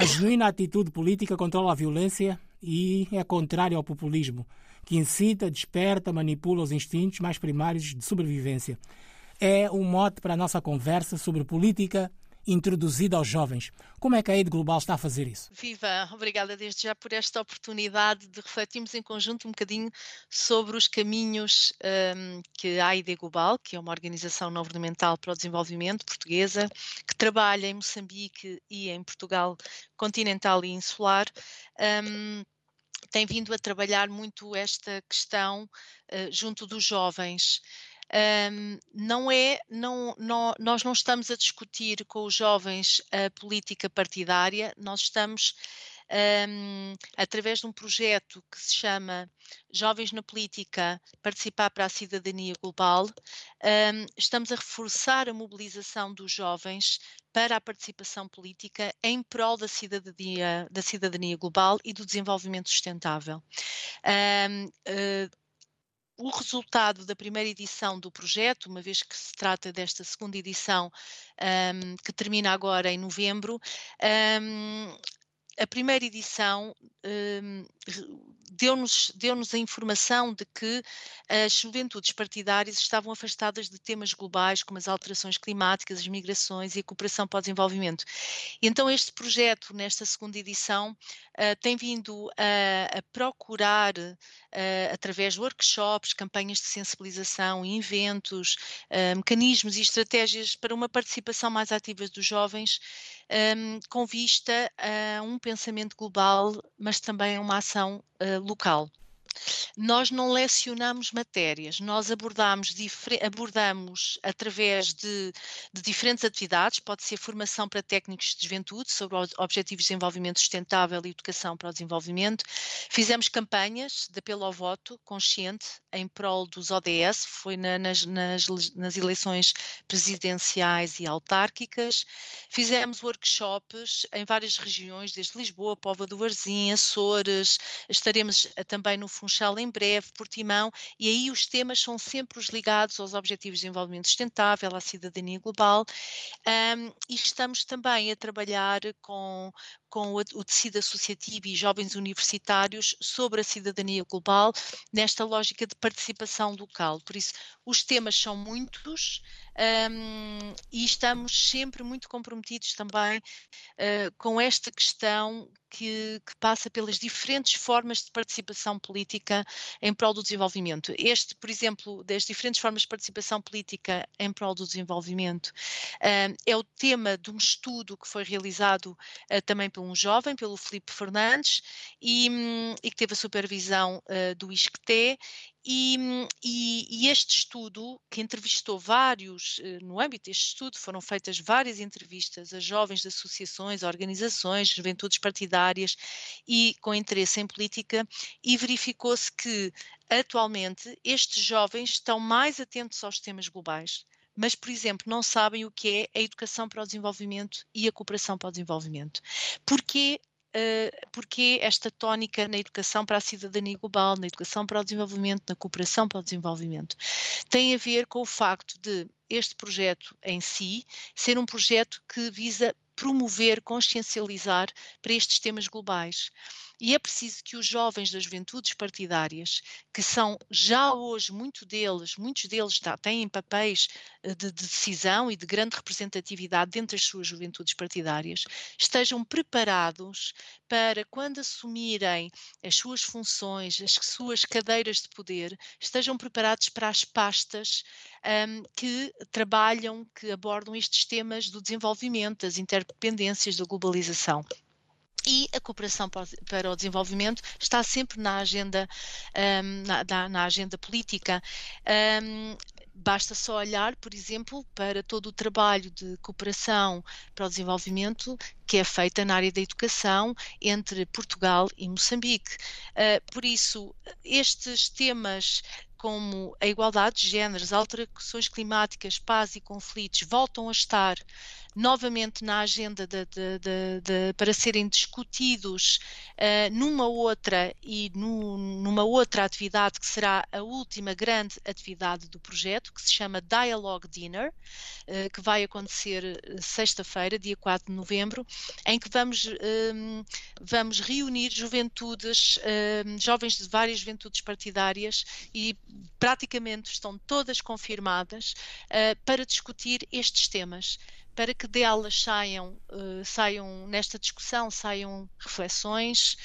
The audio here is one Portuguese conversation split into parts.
A genuína atitude política controla a violência e é contrária ao populismo, que incita, desperta, manipula os instintos mais primários de sobrevivência. É um mote para a nossa conversa sobre política introduzida aos jovens. Como é que a Aid Global está a fazer isso? Viva, obrigada desde já por esta oportunidade de refletirmos em conjunto um bocadinho sobre os caminhos um, que a Aid Global, que é uma organização não governamental para o desenvolvimento portuguesa, que trabalha em Moçambique e em Portugal continental e insular, um, tem vindo a trabalhar muito esta questão uh, junto dos jovens. Um, não é, não, não, nós não estamos a discutir com os jovens a política partidária, nós estamos um, através de um projeto que se chama Jovens na Política Participar para a Cidadania Global, um, estamos a reforçar a mobilização dos jovens para a participação política em prol da cidadania, da cidadania global e do desenvolvimento sustentável. Um, uh, o resultado da primeira edição do projeto, uma vez que se trata desta segunda edição um, que termina agora em novembro, um, a primeira edição um, deu-nos deu a informação de que as juventudes partidárias estavam afastadas de temas globais como as alterações climáticas, as migrações e a cooperação para o desenvolvimento. E então este projeto, nesta segunda edição, uh, tem vindo a, a procurar, uh, através de workshops, campanhas de sensibilização, eventos, uh, mecanismos e estratégias para uma participação mais ativa dos jovens, com vista a um pensamento global, mas também a uma ação local. Nós não lecionamos matérias, nós abordamos, abordamos através de, de, diferentes atividades, pode ser formação para técnicos de juventude sobre objetivos de desenvolvimento sustentável e educação para o desenvolvimento. Fizemos campanhas de apelo ao voto consciente em prol dos ODS, foi na, nas, nas, nas eleições presidenciais e autárquicas. Fizemos workshops em várias regiões, desde Lisboa, Póvoa do Varzim, Açores, estaremos eh, também no Funchal em breve, Portimão, e aí os temas são sempre os ligados aos Objetivos de Desenvolvimento Sustentável, à cidadania global, um, e estamos também a trabalhar com, com o, tecido associativo e jovens universitários sobre a cidadania global, nesta lógica de participação local. Por isso, os temas são muitos, um, e estamos sempre muito comprometidos também uh, com esta questão que, que, passa pelas diferentes formas de participação política em prol do desenvolvimento. Este, por exemplo, das diferentes formas de participação política em prol do desenvolvimento, um, é o tema de um estudo que foi realizado uh, também um jovem, pelo Felipe Fernandes, e, um, e que teve a supervisão uh, do ISCTE, e, e, e, este estudo, que entrevistou vários, eh, no âmbito deste estudo, foram feitas várias entrevistas a jovens de associações, organizações, juventudes partidárias e com interesse em política, e verificou-se que, atualmente, estes jovens estão mais atentos aos temas globais, mas, por exemplo, não sabem o que é a educação para o desenvolvimento e a cooperação para o desenvolvimento. Porquê uh, porque esta tónica na educação para a cidadania global, na educação para o desenvolvimento, na cooperação para o desenvolvimento, tem a ver com o facto de este projeto em si ser um projeto que visa promover, consciencializar para estes temas globais. E é preciso que os jovens das juventudes partidárias, que são já hoje, muito deles, muitos deles têm papéis eh, de, de decisão e de grande representatividade dentro das suas juventudes partidárias, estejam preparados para, quando assumirem as suas funções, as suas cadeiras de poder, estejam preparados para as pastas um, que trabalham, que abordam estes temas do desenvolvimento, das interdependências, da globalização e a cooperação para o desenvolvimento está sempre na agenda, um, na, na, agenda política. Um, basta só olhar, por exemplo, para todo o trabalho de cooperação para o desenvolvimento que é feita na área da educação entre Portugal e Moçambique. Uh, por isso, estes temas como a igualdade de géneros, alterações climáticas, paz e conflitos voltam a estar novamente na agenda de, de, de, para serem discutidos uh, numa outra e no, numa outra atividade que será a última grande atividade do projeto, que se chama Dialogue Dinner, uh, que vai acontecer eh, sexta-feira, dia 4 de novembro, em que vamos, um, vamos reunir juventudes, um, jovens de várias juventudes partidárias e praticamente estão todas confirmadas uh, para discutir estes temas para que delas saiam, uh, saiam nesta discussão, saiam reflexões,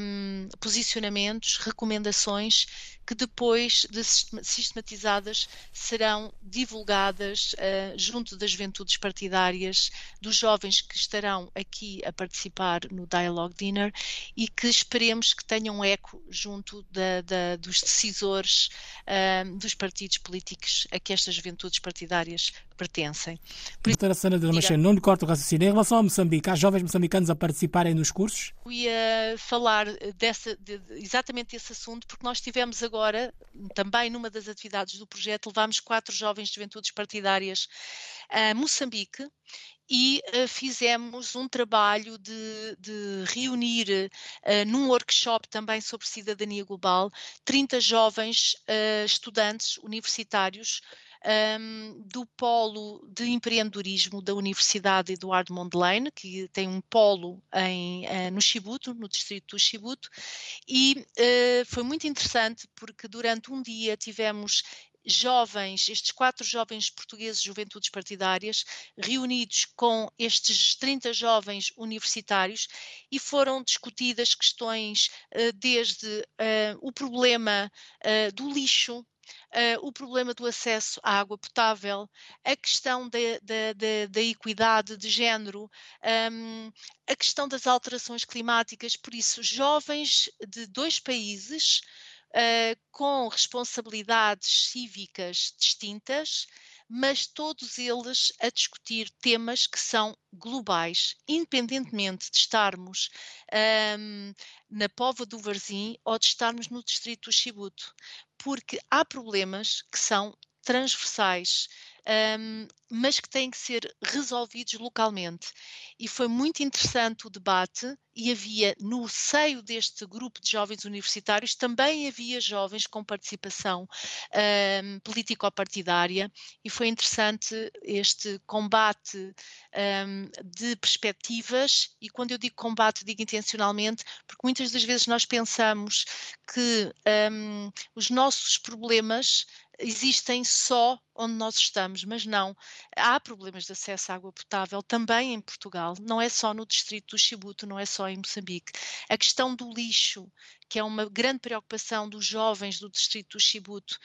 um, posicionamentos, recomendações que depois de sistematizadas serão divulgadas uh, junto das juventudes partidárias, dos jovens que estarão aqui a participar no Dialogue Dinner e que esperemos que tenham eco junto da, da, dos decisores uh, dos partidos políticos a que estas juventudes partidárias pertencem. Doutora Sana de Lamachene, não lhe corto o raciocínio. Em relação a Moçambique, há jovens moçambicanos a participarem nos cursos? Eu ia falar dessa, de, exatamente desse assunto, porque nós tivemos agora, também numa das atividades do projeto, levámos quatro jovens de juventudes partidárias a Moçambique e uh, fizemos um trabalho de, de reunir uh, num workshop também sobre cidadania global 30 jovens uh, estudantes universitários um, do Polo de Empreendedorismo da Universidade Eduardo Mondlane, que tem um polo em, uh, no Chibuto, no distrito do Chibuto, e uh, foi muito interessante porque durante um dia tivemos jovens, estes quatro jovens portugueses juventudes partidárias, reunidos com estes 30 jovens universitários e foram discutidas questões uh, desde uh, o problema uh, do lixo uh, o problema do acesso à água potável, a questão da, da, da, da equidade de género, um, a questão das alterações climáticas. Por isso, jovens de dois países uh, com responsabilidades cívicas distintas mas todos eles a discutir temas que são globais, independentemente de estarmos um, na Pova do Varzim ou de estarmos no distrito do Chibuto, porque há problemas que são transversais um, mas que têm que ser resolvidos localmente. E foi muito interessante o debate, e havia no seio deste grupo de jovens universitários também havia jovens com participação um, político-partidária, e foi interessante este combate um, de perspectivas. E quando eu digo combate, digo intencionalmente, porque muitas das vezes nós pensamos que os nossos problemas existem só onde nós estamos, mas não. Há problemas de acesso à água potável também em Portugal, não é só no distrito do Chibuto, não é só em Moçambique. A questão do lixo, que é uma grande preocupação dos jovens do distrito do Chibuto,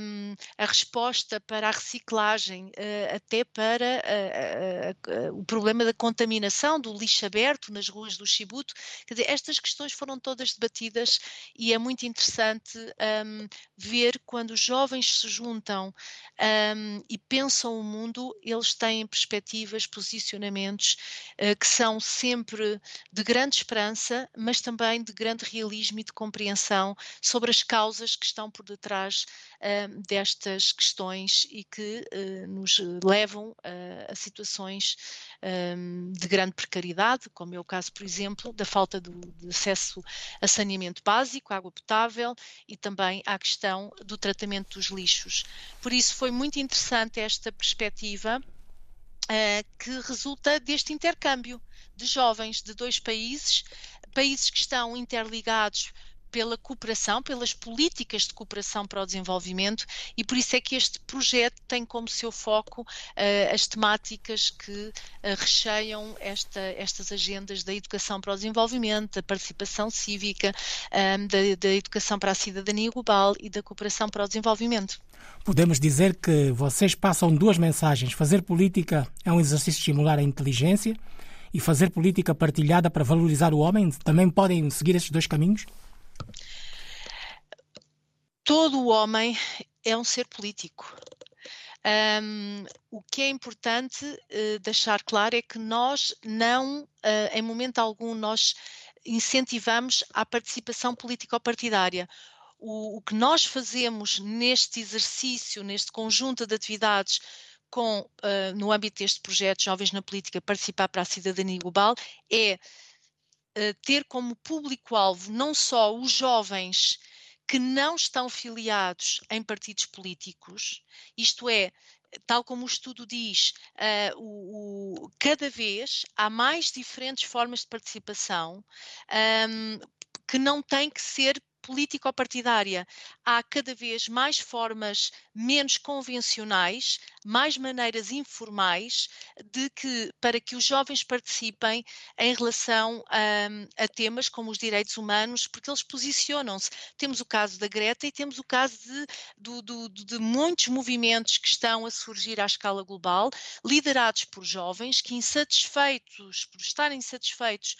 um, a resposta para a reciclagem, uh, até para uh, uh, o problema da contaminação do lixo aberto nas ruas do Chibuto. Quer dizer, estas questões foram todas debatidas e é muito interessante um, ver quando os jovens se juntam um, e pensam o mundo, eles têm perspectivas, posicionamentos uh, que são sempre de grande esperança, mas também de grande realismo e de compreensão sobre as causas que estão por detrás uh, destas questões e que uh, nos levam a situações um, de grande precariedade, como é o caso, por exemplo, da falta do, de acesso a saneamento básico, água potável e também à questão do tratamento dos lixos. Por isso foi muito interessante esta perspectiva uh, que resulta deste intercâmbio de jovens de dois países, países que estão interligados pela cooperação, pelas políticas de cooperação para o desenvolvimento e por isso é que este projeto tem como seu foco uh, as temáticas que uh, recheiam esta, estas agendas da educação para o desenvolvimento, da participação cívica, um, ehm, da, da educação para a cidadania global e da cooperação para o desenvolvimento. Podemos dizer que vocês passam duas mensagens. Fazer política é um exercício de estimular a inteligência e fazer política partilhada para valorizar o homem. Também podem seguir esses dois caminhos? Todo o homem é um ser político. Um, o que é importante uh, deixar claro é que nós não, uh, em momento algum, nós incentivamos a participação político-partidária. o, o que nós fazemos neste exercício, neste conjunto de atividades com, uh, no âmbito deste projeto Jovens na Política Participar para a Cidadania Global, é ter como público-alvo não só os jovens que não estão filiados em partidos políticos, isto é, tal como o estudo diz, uh, o, o, cada vez há mais diferentes formas de participação um, que não têm que ser político-partidária. Há cada vez mais formas menos convencionais, mais maneiras informais de que para que os jovens participem em relação a, hum, a temas como os direitos humanos, porque eles posicionam-se. Temos o caso da Greta e temos o caso de, do, do, de muitos movimentos que estão a surgir à escala global, liderados por jovens que, insatisfeitos, por estarem insatisfeitos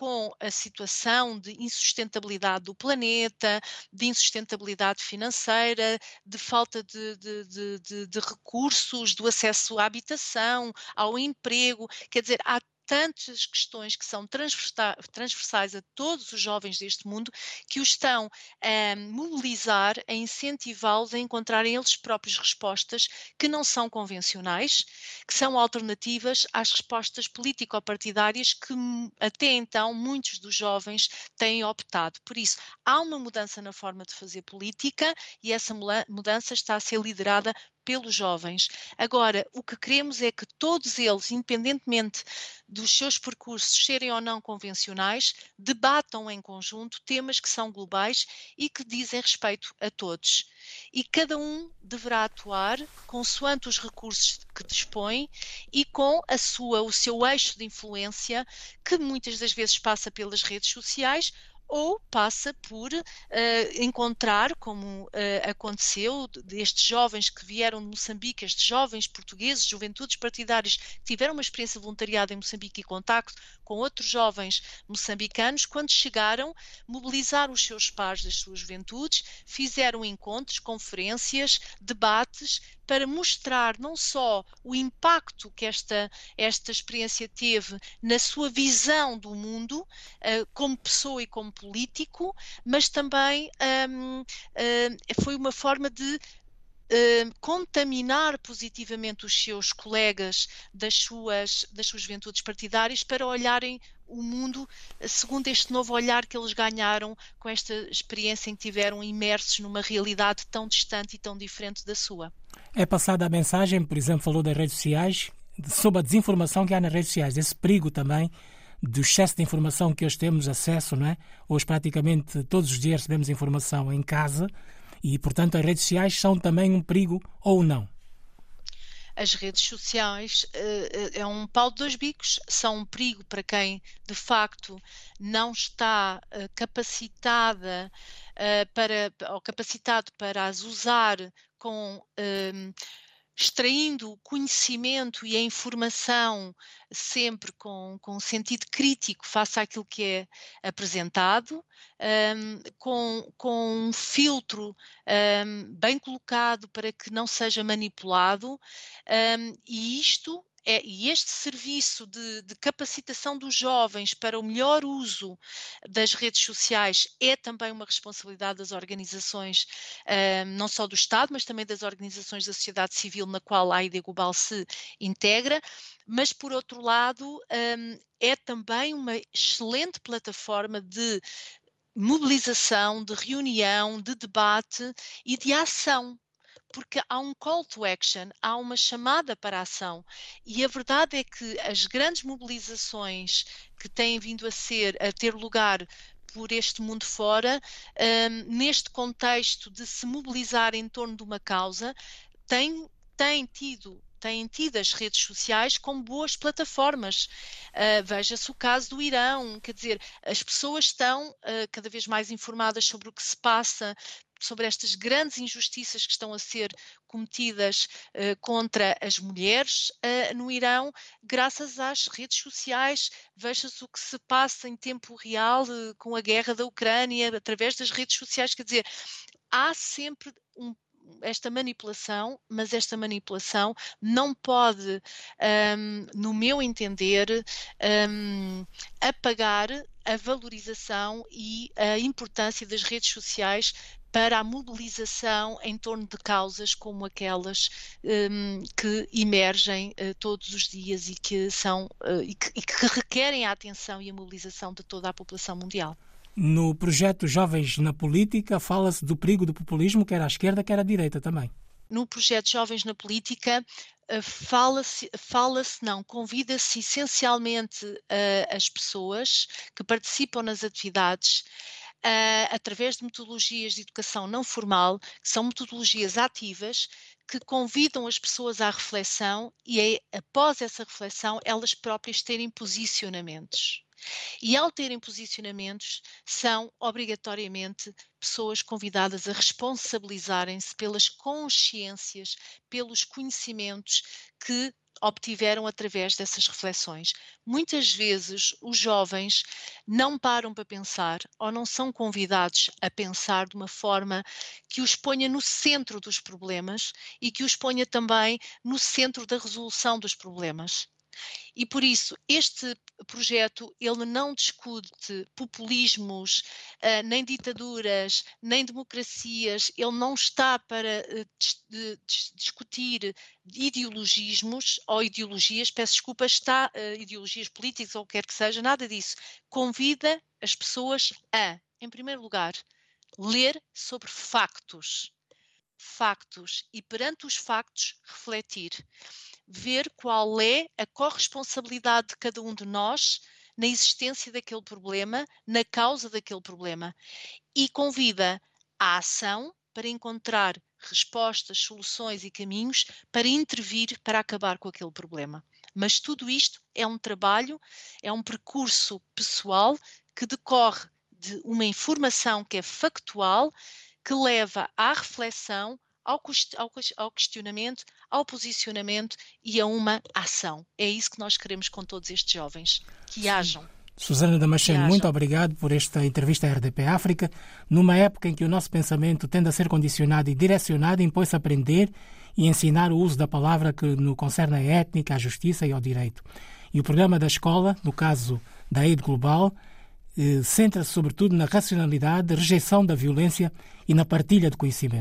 com a situação de insustentabilidade do planeta, de insustentabilidade financeira, de falta de, de, de, de, recursos, do acesso à habitação, ao emprego. Quer dizer, há tantas questões que são transversais a todos os jovens deste mundo que os estão a mobilizar, a incentivá-los a encontrarem eles próprios respostas que não são convencionais, que são alternativas às respostas político-partidárias que até então muitos dos jovens têm optado. Por isso, há uma mudança na forma de fazer política e essa mudança está a ser liderada pelos jovens. Agora, o que queremos é que todos eles, independentemente dos seus percursos serem ou não convencionais, debatam em conjunto temas que são globais e que dizem respeito a todos. E cada um deverá atuar consoante os recursos que dispõe e com a sua, o seu eixo de influência, que muitas das vezes passa pelas redes sociais ou passa por uh, encontrar, como uh, aconteceu, destes jovens que vieram de Moçambique, estes jovens portugueses, juventudes partidárias, que tiveram uma experiência de voluntariado em Moçambique e contacto com outros jovens moçambicanos, quando chegaram, mobilizaram os seus pares das suas juventudes, fizeram encontros, conferências, debates, para mostrar não só o impacto que esta, esta experiência teve na sua visão do mundo, uh, como pessoa e como político, mas também um, uh, foi uma forma de Uh, contaminar positivamente os seus colegas das suas, das suas juventudes partidárias para olharem o mundo segundo este novo olhar que eles ganharam com esta experiência em que tiveram imersos numa realidade tão distante e tão diferente da sua. É passada a mensagem, por exemplo, falou das redes sociais, sobre a desinformação que há nas redes sociais, esse perigo também do excesso de informação que hoje temos acesso, não é? Hoje praticamente todos os dias recebemos informação em casa e, portanto, as redes sociais são também um perigo ou não? as redes sociais uh, é um pau de dois bicos, são um perigo para quem de facto não está uh, capacitada para, ou capacitado para as usar com extraindo o conhecimento e a informação sempre com, com sentido crítico face àquilo que é apresentado, um, com, com um filtro um, bem colocado para que não seja manipulado, um, e isto é, e este serviço de, de, capacitação dos jovens para o melhor uso das redes sociais é também uma responsabilidade das organizações, uh, não só do Estado, mas também das organizações da sociedade civil na qual a ID Global se integra. Mas, por outro lado, um, é também uma excelente plataforma de mobilização, de reunião, de debate e de ação porque há um call to action, há uma chamada para a ação. E a verdade é que as grandes mobilizações que têm vindo a ser, a ter lugar por este mundo fora, um, neste contexto de se mobilizar em torno de uma causa, têm, têm tido têm tido as redes sociais como boas plataformas. Uh, Veja-se o caso do Irão, quer dizer, as pessoas estão uh, cada vez mais informadas sobre o que se passa, sobre estas grandes injustiças que estão a ser cometidas uh, contra as mulheres uh, no Irão, graças às redes sociais. Veja-se o que se passa em tempo real uh, com a guerra da Ucrânia, através das redes sociais. Quer dizer, há sempre um esta manipulação, mas esta manipulação não pode, um, no meu entender, um, apagar a valorização e a importância das redes sociais para a mobilização em torno de causas como aquelas um, que emergem uh, todos os dias e que são uh, e, que, e que requerem a atenção e a mobilização de toda a população mundial. No projeto Jovens na Política, fala-se do perigo do populismo, quer à esquerda, quer à direita também. No projeto Jovens na Política, fala-se, fala não, convida-se essencialmente uh, as pessoas que participam nas atividades uh, através de metodologias de educação não formal, que são metodologias ativas, que convidam as pessoas à reflexão e, após essa reflexão, elas próprias terem posicionamentos. E ao terem posicionamentos, são obrigatoriamente pessoas convidadas a responsabilizarem-se pelas consciências, pelos conhecimentos que obtiveram através dessas reflexões. Muitas vezes os jovens não param para pensar ou não são convidados a pensar de uma forma que os ponha no centro dos problemas e que os ponha também no centro da resolução dos problemas. E por isso, este projeto, ele não discute populismos, uh, nem ditaduras, nem democracias, ele não está para dis discutir ideologismos ou ideologias, peço desculpa, está uh, ideologias políticas ou o que quer que seja, nada disso. Convida as pessoas a, em primeiro lugar, ler sobre factos. Factos e perante os factos refletir ver qual é a corresponsabilidade de cada um de nós na existência daquele problema, na causa daquele problema. E convida à ação para encontrar respostas, soluções e caminhos para intervir para acabar com aquele problema. Mas tudo isto é um trabalho, é um percurso pessoal que decorre de uma informação que é factual, que leva à reflexão, ao, ao questionamento, ao posicionamento e a uma ação. É isso que nós queremos com todos estes jovens, que hajam. Susana Damasceno, muito obrigado por esta entrevista à RDP África. Numa época em que o nosso pensamento tende a ser condicionado e direcionado, impõe-se aprender e ensinar o uso da palavra que no concerne à étnica, à justiça e ao direito. E o programa da escola, no caso da Aid Global, eh, centra-se sobretudo na racionalidade, rejeição da violência e na partilha de conhecimento.